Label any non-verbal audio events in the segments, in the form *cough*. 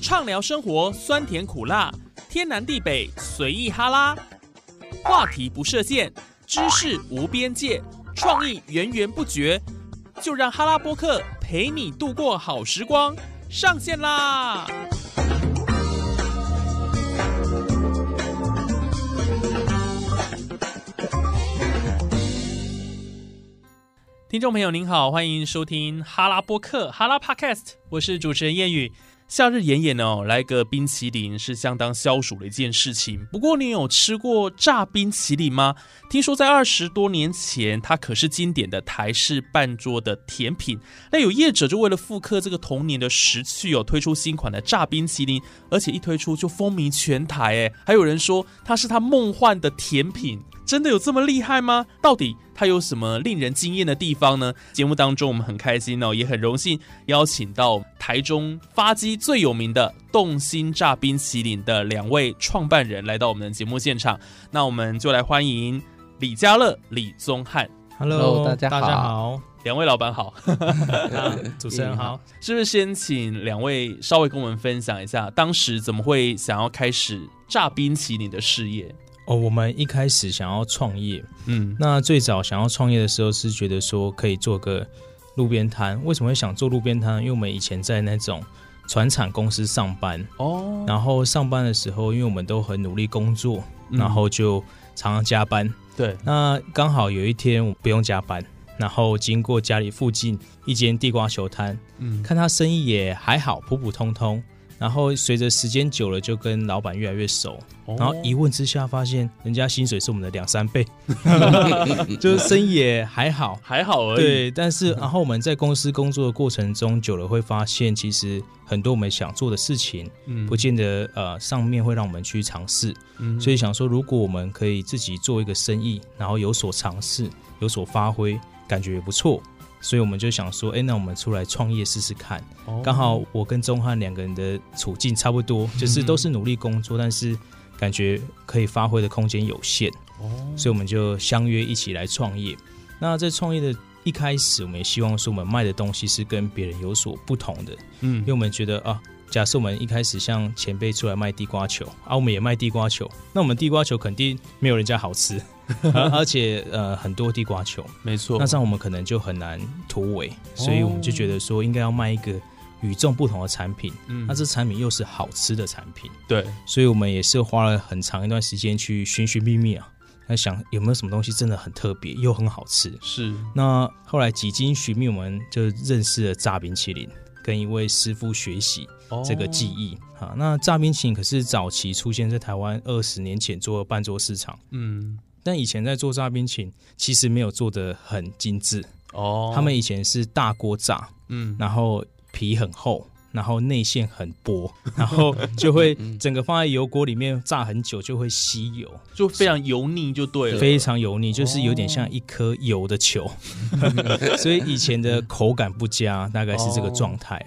畅聊生活酸甜苦辣，天南地北随意哈拉，话题不设限，知识无边界，创意源源不绝，就让哈拉播客陪你度过好时光，上线啦！听众朋友您好，欢迎收听哈拉播客哈拉 Podcast，我是主持人燕语。夏日炎炎哦，来个冰淇淋是相当消暑的一件事情。不过，你有吃过炸冰淇淋吗？听说在二十多年前，它可是经典的台式半桌的甜品。那有业者就为了复刻这个童年的时趣哦，推出新款的炸冰淇淋，而且一推出就风靡全台。哎，还有人说它是他梦幻的甜品。真的有这么厉害吗？到底它有什么令人惊艳的地方呢？节目当中我们很开心哦，也很荣幸邀请到台中发机最有名的动心炸冰淇淋的两位创办人来到我们的节目现场。那我们就来欢迎李家乐、李宗翰。Hello，大家大家好，两位老板好，*laughs* *laughs* 主持人好。是不是先请两位稍微跟我们分享一下，当时怎么会想要开始炸冰淇淋的事业？哦，我们一开始想要创业，嗯，那最早想要创业的时候是觉得说可以做个路边摊。为什么会想做路边摊？因为我们以前在那种船产公司上班哦，然后上班的时候，因为我们都很努力工作，然后就常常加班。对，那刚好有一天我不用加班，然后经过家里附近一间地瓜球摊，嗯，看他生意也还好，普普通通。然后随着时间久了，就跟老板越来越熟。然后一问之下，发现人家薪水是我们的两三倍，*laughs* 就是生意也还好，还好而已。对，但是然后我们在公司工作的过程中久了，会发现其实很多我们想做的事情，嗯，不见得呃上面会让我们去尝试。嗯，所以想说，如果我们可以自己做一个生意，然后有所尝试，有所发挥，感觉也不错。所以我们就想说，哎，那我们出来创业试试看。刚好我跟钟汉两个人的处境差不多，就是都是努力工作，但是感觉可以发挥的空间有限。哦，所以我们就相约一起来创业。那在创业的一开始，我们也希望说，我们卖的东西是跟别人有所不同的。嗯，因为我们觉得啊。假设我们一开始像前辈出来卖地瓜球，啊，我们也卖地瓜球，那我们地瓜球肯定没有人家好吃，*laughs* 而且呃很多地瓜球，没错，那这样我们可能就很难突围，所以我们就觉得说应该要卖一个与众不同的产品，嗯，那这产品又是好吃的产品，对，所以我们也是花了很长一段时间去寻寻觅觅啊，在想有没有什么东西真的很特别又很好吃，是，那后来几经寻觅，我们就认识了炸冰淇淋。跟一位师傅学习这个技艺啊，那炸冰淇淋可是早期出现在台湾二十年前做半桌市场，嗯，但以前在做炸冰淇淋其实没有做的很精致哦，他们以前是大锅炸，嗯，然后皮很厚。然后内馅很薄，*laughs* 然后就会整个放在油锅里面炸很久，就会吸油，就非常油腻，就对了，非常油腻，就是有点像一颗油的球，*laughs* *laughs* 所以以前的口感不佳，大概是这个状态。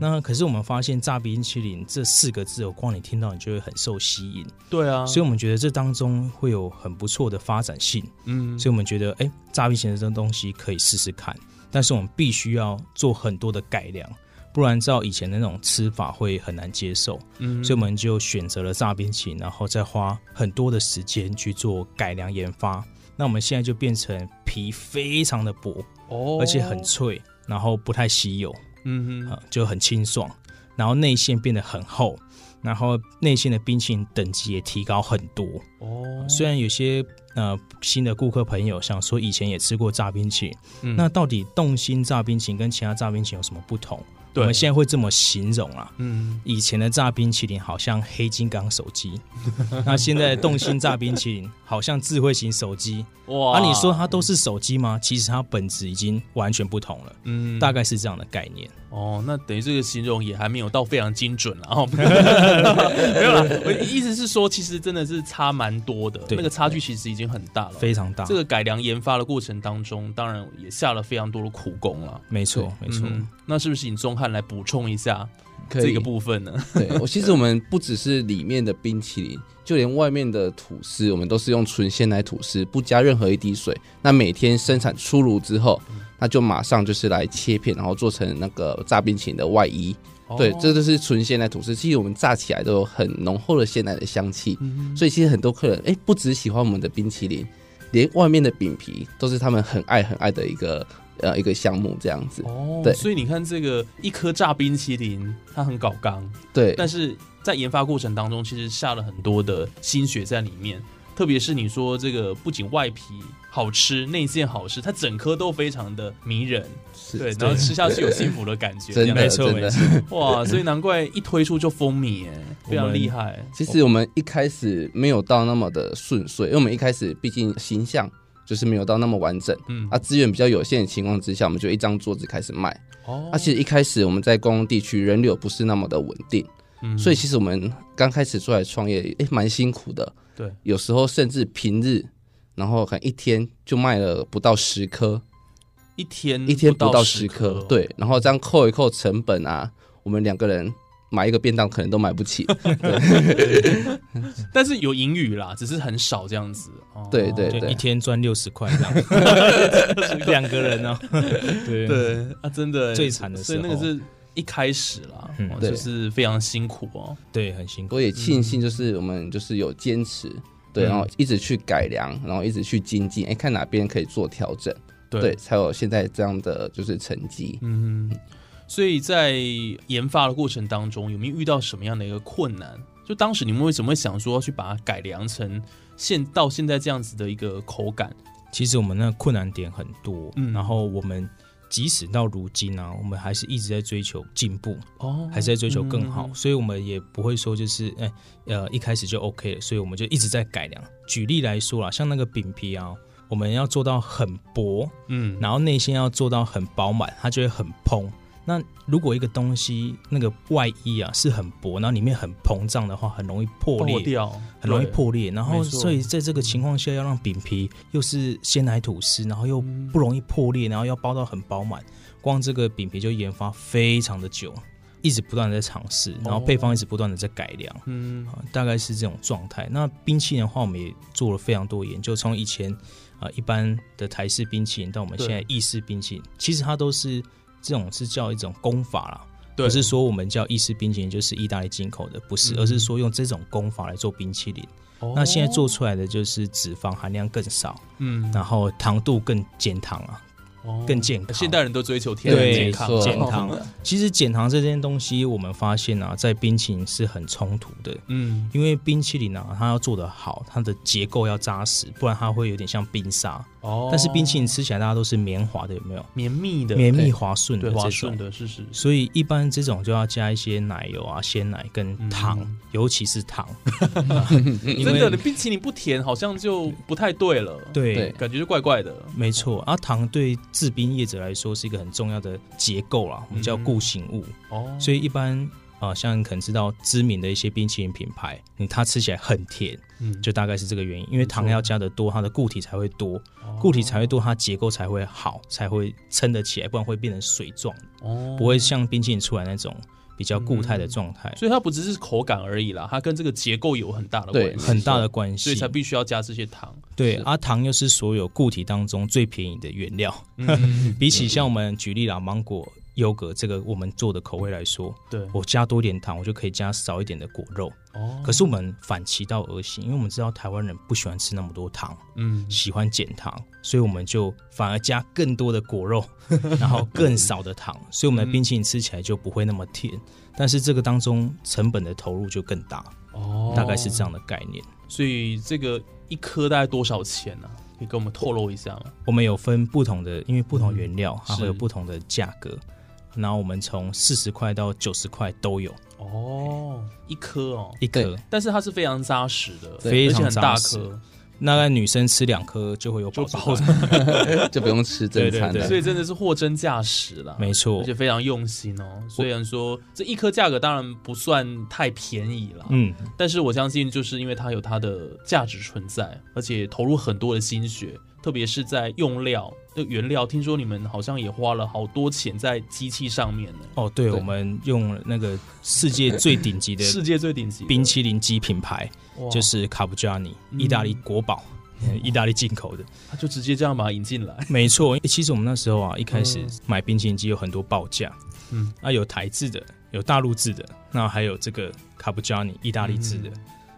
那可是我们发现炸冰淇淋这四个字，我光你听到你就会很受吸引，对啊，所以我们觉得这当中会有很不错的发展性，嗯，所以我们觉得哎，炸冰淇淋这东西可以试试看，但是我们必须要做很多的改良。不然照以前的那种吃法会很难接受，嗯，所以我们就选择了炸冰淇淋，然后再花很多的时间去做改良研发。那我们现在就变成皮非常的薄哦，而且很脆，然后不太吸油，嗯哼，就很清爽。然后内馅变得很厚，然后内馅的冰淇淋等级也提高很多哦。虽然有些呃新的顾客朋友想说以前也吃过炸冰淇淋，那到底动心炸冰淇淋跟其他炸冰淇淋有什么不同？我们现在会这么形容啊，嗯，以前的炸冰淇淋好像黑金刚手机，*laughs* 那现在动心炸冰淇淋好像智慧型手机，哇！啊，你说它都是手机吗？其实它本质已经完全不同了，嗯，大概是这样的概念。哦，那等于这个形容也还没有到非常精准了哦。*laughs* 没有啦，我意思是说，其实真的是差蛮多的，那个差距其实已经很大了，非常大。这个改良研发的过程当中，当然也下了非常多的苦功了。没错，没错。那是不是请钟汉来补充一下这个部分呢？*laughs* 对我，其实我们不只是里面的冰淇淋，就连外面的吐司，我们都是用纯鲜奶吐司，不加任何一滴水。那每天生产出炉之后。那就马上就是来切片，然后做成那个炸冰淇淋的外衣，对，这就是纯鲜奶吐司。其实我们炸起来都有很浓厚的鲜奶的香气，所以其实很多客人哎，不只喜欢我们的冰淇淋，连外面的饼皮都是他们很爱很爱的一个呃一个项目这样子。哦，对，所以你看这个一颗炸冰淇淋，它很搞刚，对，但是在研发过程当中，其实下了很多的心血在里面。特别是你说这个，不仅外皮好吃，内馅好吃，它整颗都非常的迷人，对，然后吃下去有幸福的感觉，*laughs* 真的，没错，没错，哇，所以难怪一推出就风靡，哎，非常厉害。其实我们一开始没有到那么的顺遂，因为我们一开始毕竟形象就是没有到那么完整，嗯，啊，资源比较有限的情况之下，我们就一张桌子开始卖，哦，啊，其实一开始我们在公共地区人流不是那么的稳定，嗯，所以其实我们刚开始出来创业，哎，蛮辛苦的。对，有时候甚至平日，然后可能一天就卖了不到十颗，一天一天不到十颗，对，然后这样扣一扣成本啊，我们两个人买一个便当可能都买不起，*laughs* 对，但是有盈余啦，只是很少这样子，对对对，一天赚六十块这样，*laughs* 两个人哦，对。对啊，真的最惨的是，所以那个是。一开始啦，就是非常辛苦哦，对，很辛苦。我也庆幸，就是我们就是有坚持，对，然后一直去改良，然后一直去精进，哎，看哪边可以做调整，对，才有现在这样的就是成绩。嗯，所以在研发的过程当中，有没有遇到什么样的一个困难？就当时你们为什么会想说去把它改良成现到现在这样子的一个口感？其实我们那困难点很多，嗯，然后我们。即使到如今呢，我们还是一直在追求进步，哦，还是在追求更好，所以我们也不会说就是，哎，呃，一开始就 OK 了，所以我们就一直在改良。举例来说啦，像那个饼皮啊，我们要做到很薄，嗯，然后内心要做到很饱满，它就会很蓬。那如果一个东西那个外衣啊是很薄，然后里面很膨胀的话，很容易破裂掉，很容易破裂。然后所以在这个情况下，要让饼皮又是鲜奶吐司，然后又不容易破裂，然后要包到很饱满，光这个饼皮就研发非常的久，一直不断的在尝试，然后配方一直不断的在改良，嗯，大概是这种状态。那冰淇淋的话，我们也做了非常多研究，从以前啊一般的台式冰淇淋到我们现在意式冰淇淋，其实它都是。这种是叫一种功法啦，不是说我们叫意式冰淇淋就是意大利进口的，不是，而是说用这种功法来做冰淇淋。那现在做出来的就是脂肪含量更少，嗯，然后糖度更减糖啊。更健康，现代人都追求天然健康。减糖，其实减糖这件东西，我们发现啊，在冰淇淋是很冲突的。嗯，因为冰淇淋啊，它要做得好，它的结构要扎实，不然它会有点像冰沙。哦，但是冰淇淋吃起来大家都是绵滑的，有没有？绵密的，绵密滑顺的，滑顺的，是是。所以一般这种就要加一些奶油啊、鲜奶跟糖，尤其是糖。*laughs* 真的，你冰淇淋不甜，好像就不太对了。对，感觉就怪怪的。没错，啊，糖对。制冰业者来说是一个很重要的结构啦，我们叫固形物。哦，所以一般啊，像可能知道知名的一些冰淇淋品牌，你它吃起来很甜，嗯，就大概是这个原因。因为糖要加的多，它的固体才会多，固体才会多，它结构才会好，才会撑得起来，不然会变成水状。哦，不会像冰淇淋出来那种。比较固态的状态，所以它不只是口感而已啦，它跟这个结构有很大的关系，很大的关系，所以才必须要加这些糖。对，而糖又是所有固体当中最便宜的原料，*laughs* 比起像我们举例啦，芒果。优格这个我们做的口味来说，对我加多点糖，我就可以加少一点的果肉。哦，可是我们反其道而行，因为我们知道台湾人不喜欢吃那么多糖，嗯，喜欢减糖，所以我们就反而加更多的果肉，*laughs* 然后更少的糖，所以我们的冰淇淋吃起来就不会那么甜。但是这个当中成本的投入就更大，哦，大概是这样的概念。所以这个一颗大概多少钱呢？可以跟我们透露一下吗？我们有分不同的，因为不同原料它会有不同的价格。然后我们从四十块到九十块都有哦，一颗哦，一颗，但是它是非常扎实的，非常大颗。那个女生吃两颗就会有饱饱，*laughs* 就不用吃正餐了。所以真的是货真价实了，没错，而且非常用心哦。虽然说这一颗价格当然不算太便宜了，嗯，但是我相信就是因为它有它的价值存在，而且投入很多的心血。特别是在用料的原料，听说你们好像也花了好多钱在机器上面呢。哦，对，我们用那个世界最顶级的 *laughs* 世界最顶级冰淇淋机品牌，就是卡布加尼，意大利国宝，意大利进口的，他就直接这样把它引进来。没错，其实我们那时候啊，一开始买冰淇淋机有很多报价，嗯，啊，有台制的，有大陆制的，那还有这个卡布加尼意大利制的，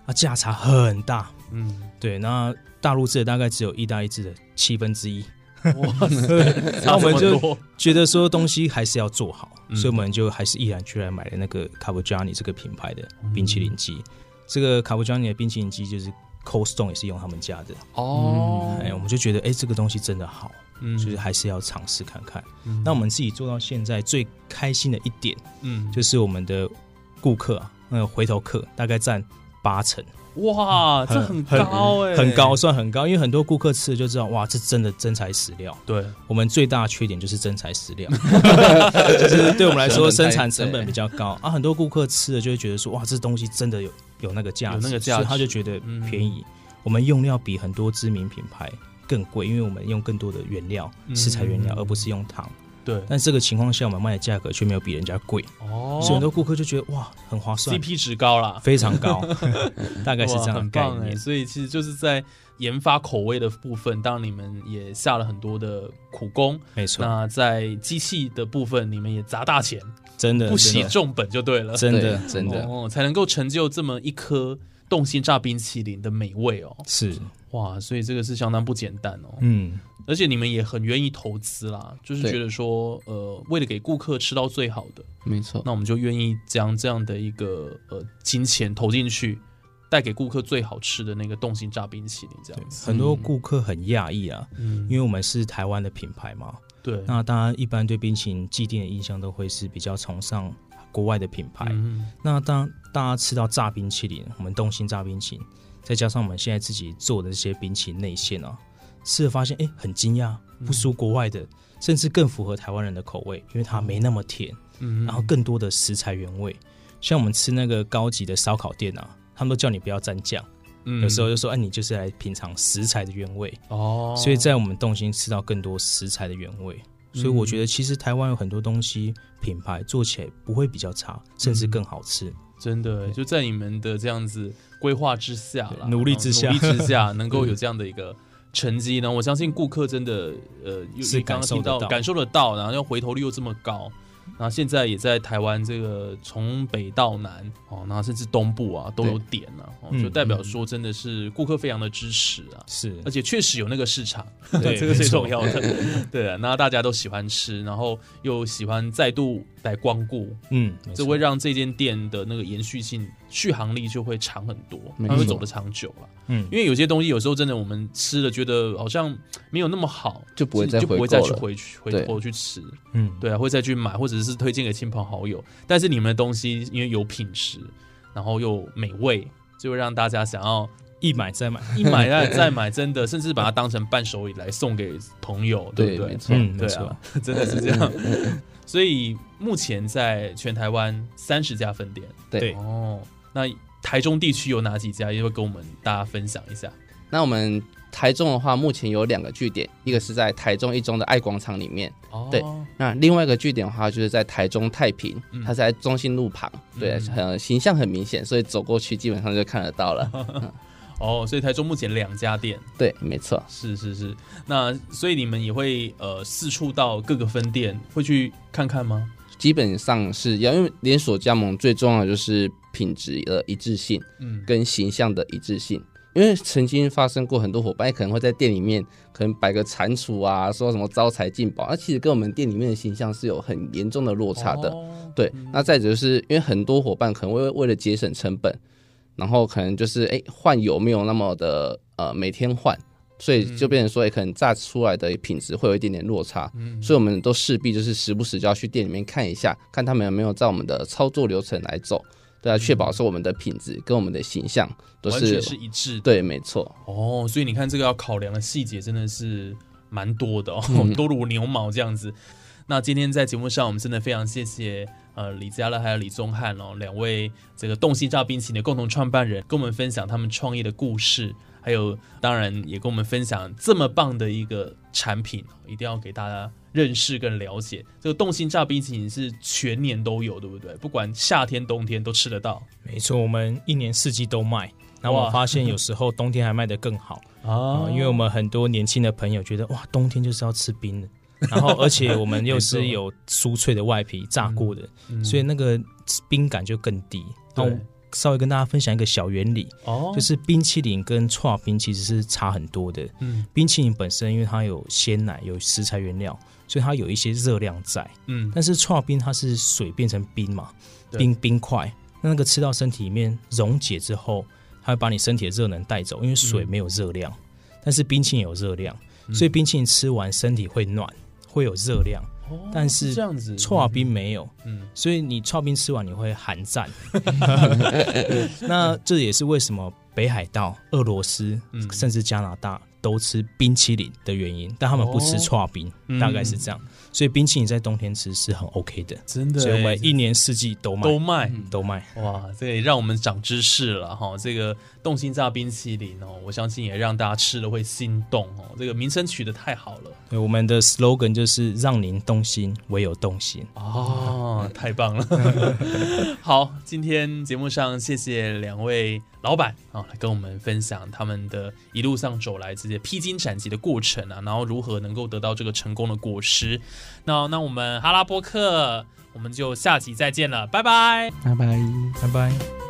啊，价差很大。嗯，对，那大陆制的大概只有意大利制的七分之一。哇，*laughs* 那我们就觉得说东西还是要做好，所以我们就还是毅然决然买了那个卡布加尼这个品牌的冰淇淋机。这个卡布加尼的冰淇淋机就是 Cold Stone 也是用他们家的哦。哎，我们就觉得哎，这个东西真的好，就是还是要尝试看看。那我们自己做到现在最开心的一点，嗯，就是我们的顾客啊，那个回头客大概占八成。哇，这很高哎，很高，算很高。因为很多顾客吃了就知道，哇，这真的真材实料。对我们最大的缺点就是真材实料，*laughs* 就是对我们来说生产成本比较高啊。很多顾客吃了就会觉得说，哇，这东西真的有有那个价值，那个价值，他就觉得便宜。我们用料比很多知名品牌更贵，因为我们用更多的原料，食材原料，而不是用糖。对，但这个情况下，我们卖的价格却没有比人家贵，哦，所以很多顾客就觉得哇，很划算，CP 值高啦，非常高，*laughs* 大概是这样的概念。所以其实就是在研发口味的部分，当然你们也下了很多的苦功，没错。那在机器的部分，你们也砸大钱，真的不惜重本就对了，真的。真的。哦，才能够成就这么一颗动心炸冰淇淋的美味哦。是哇，所以这个是相当不简单哦。嗯。而且你们也很愿意投资啦，就是觉得说，呃，为了给顾客吃到最好的，没错，那我们就愿意将这样的一个呃金钱投进去，带给顾客最好吃的那个冻心炸冰淇淋，这样子。很多顾客很讶异啊，嗯，因为我们是台湾的品牌嘛，对。那大家一般对冰淇淋既定的印象都会是比较崇尚国外的品牌，嗯。那当大家吃到炸冰淇淋，我们冻心炸冰淇淋，再加上我们现在自己做的这些冰淇淋内馅啊。吃了发现，哎，很惊讶，不输国外的，甚至更符合台湾人的口味，因为它没那么甜，嗯，然后更多的食材原味。像我们吃那个高级的烧烤店啊，他们都叫你不要蘸酱，有时候就说，哎，你就是来品尝食材的原味哦。所以在我们动心吃到更多食材的原味，所以我觉得其实台湾有很多东西品牌做起来不会比较差，甚至更好吃。真的，就在你们的这样子规划之下努力之下，努力之下，*laughs* 能够有这样的一个。成绩呢？我相信顾客真的，呃，是刚刚听到感受得到，然后又回头率又这么高。然后现在也在台湾，这个从北到南哦，然后甚至东部啊都有点了，就代表说真的是顾客非常的支持啊，是，而且确实有那个市场，对，*laughs* 这个最重要的，对啊，那大家都喜欢吃，然后又喜欢再度来光顾，嗯，这会让这间店的那个延续性、续航力就会长很多，它会走得长久了，嗯，因为有些东西有时候真的我们吃了觉得好像没有那么好，就不会再就不会再去回去回头去吃，嗯，对啊，会再去买或者。是推荐给亲朋好友，但是你们的东西因为有品质，然后又美味，就会让大家想要一买再买，*laughs* 一买再再买，真的，甚至把它当成伴手礼来送给朋友，对不对？嗯，对啊，真的是这样。所以目前在全台湾三十家分店，对哦。那台中地区有哪几家？也会跟我们大家分享一下。那我们。台中的话，目前有两个据点，一个是在台中一中的爱广场里面，对。那另外一个据点的话，就是在台中太平，它在中心路旁，对，很形象很明显，所以走过去基本上就看得到了。*laughs* 哦，所以台中目前两家店，对，没错，是是是。那所以你们也会呃四处到各个分店会去看看吗？基本上是要，因为连锁加盟最重要的就是品质的一致性，嗯，跟形象的一致性。因为曾经发生过很多伙伴可能会在店里面可能摆个蟾蜍啊，说什么招财进宝，那其实跟我们店里面的形象是有很严重的落差的。对，那再者就是因为很多伙伴可能会为了节省成本，然后可能就是哎换油没有那么的呃每天换，所以就变成说也可能炸出来的品质会有一点点落差。所以我们都势必就是时不时就要去店里面看一下，看他们有没有在我们的操作流程来走。对啊，确保说我们的品质跟我们的形象都是是一致。对，没错。哦，所以你看这个要考量的细节真的是蛮多的哦，*laughs* 多如牛毛这样子。那今天在节目上，我们真的非常谢谢呃李家乐还有李宗翰哦两位这个冻心炸冰淇淋的共同创办人，跟我们分享他们创业的故事。还有，当然也跟我们分享这么棒的一个产品，一定要给大家认识跟了解。这个冻心炸冰淇淋是全年都有，对不对？不管夏天冬天都吃得到。没错，我们一年四季都卖。那我发现有时候冬天还卖得更好啊，因为我们很多年轻的朋友觉得哇，冬天就是要吃冰的。然后而且 *laughs* 我们又是有酥脆的外皮炸过的，所以那个冰感就更低。然后稍微跟大家分享一个小原理，哦，就是冰淇淋跟串冰其实是差很多的。嗯，冰淇淋本身因为它有鲜奶有食材原料，所以它有一些热量在。嗯，但是串冰它是水变成冰嘛，冰冰块，那那个吃到身体里面溶解之后，它会把你身体的热能带走，因为水没有热量。但是冰淇淋有热量，所以冰淇淋吃完身体会暖，会有热量。但是这样子，搓冰没有，嗯，所以你搓冰吃完你会寒战。*laughs* *laughs* 那这也是为什么北海道、俄罗斯甚至加拿大都吃冰淇淋的原因，但他们不吃搓冰，大概是这样。所以冰淇淋在冬天吃是很 OK 的，真的。所以我们一年四季都卖，都卖，都卖。哇，这也让我们长知识了哈。这个冻心炸冰淇淋哦，我相信也让大家吃了会心动哦。这个名称取得太好了。对，我们的 slogan 就是让您动心，唯有动心。哦，太棒了。*laughs* 好，今天节目上谢谢两位老板啊，来跟我们分享他们的一路上走来这些披荆斩棘的过程啊，然后如何能够得到这个成功的果实。那那我们哈拉波克，我们就下集再见了，拜拜，拜拜，拜拜。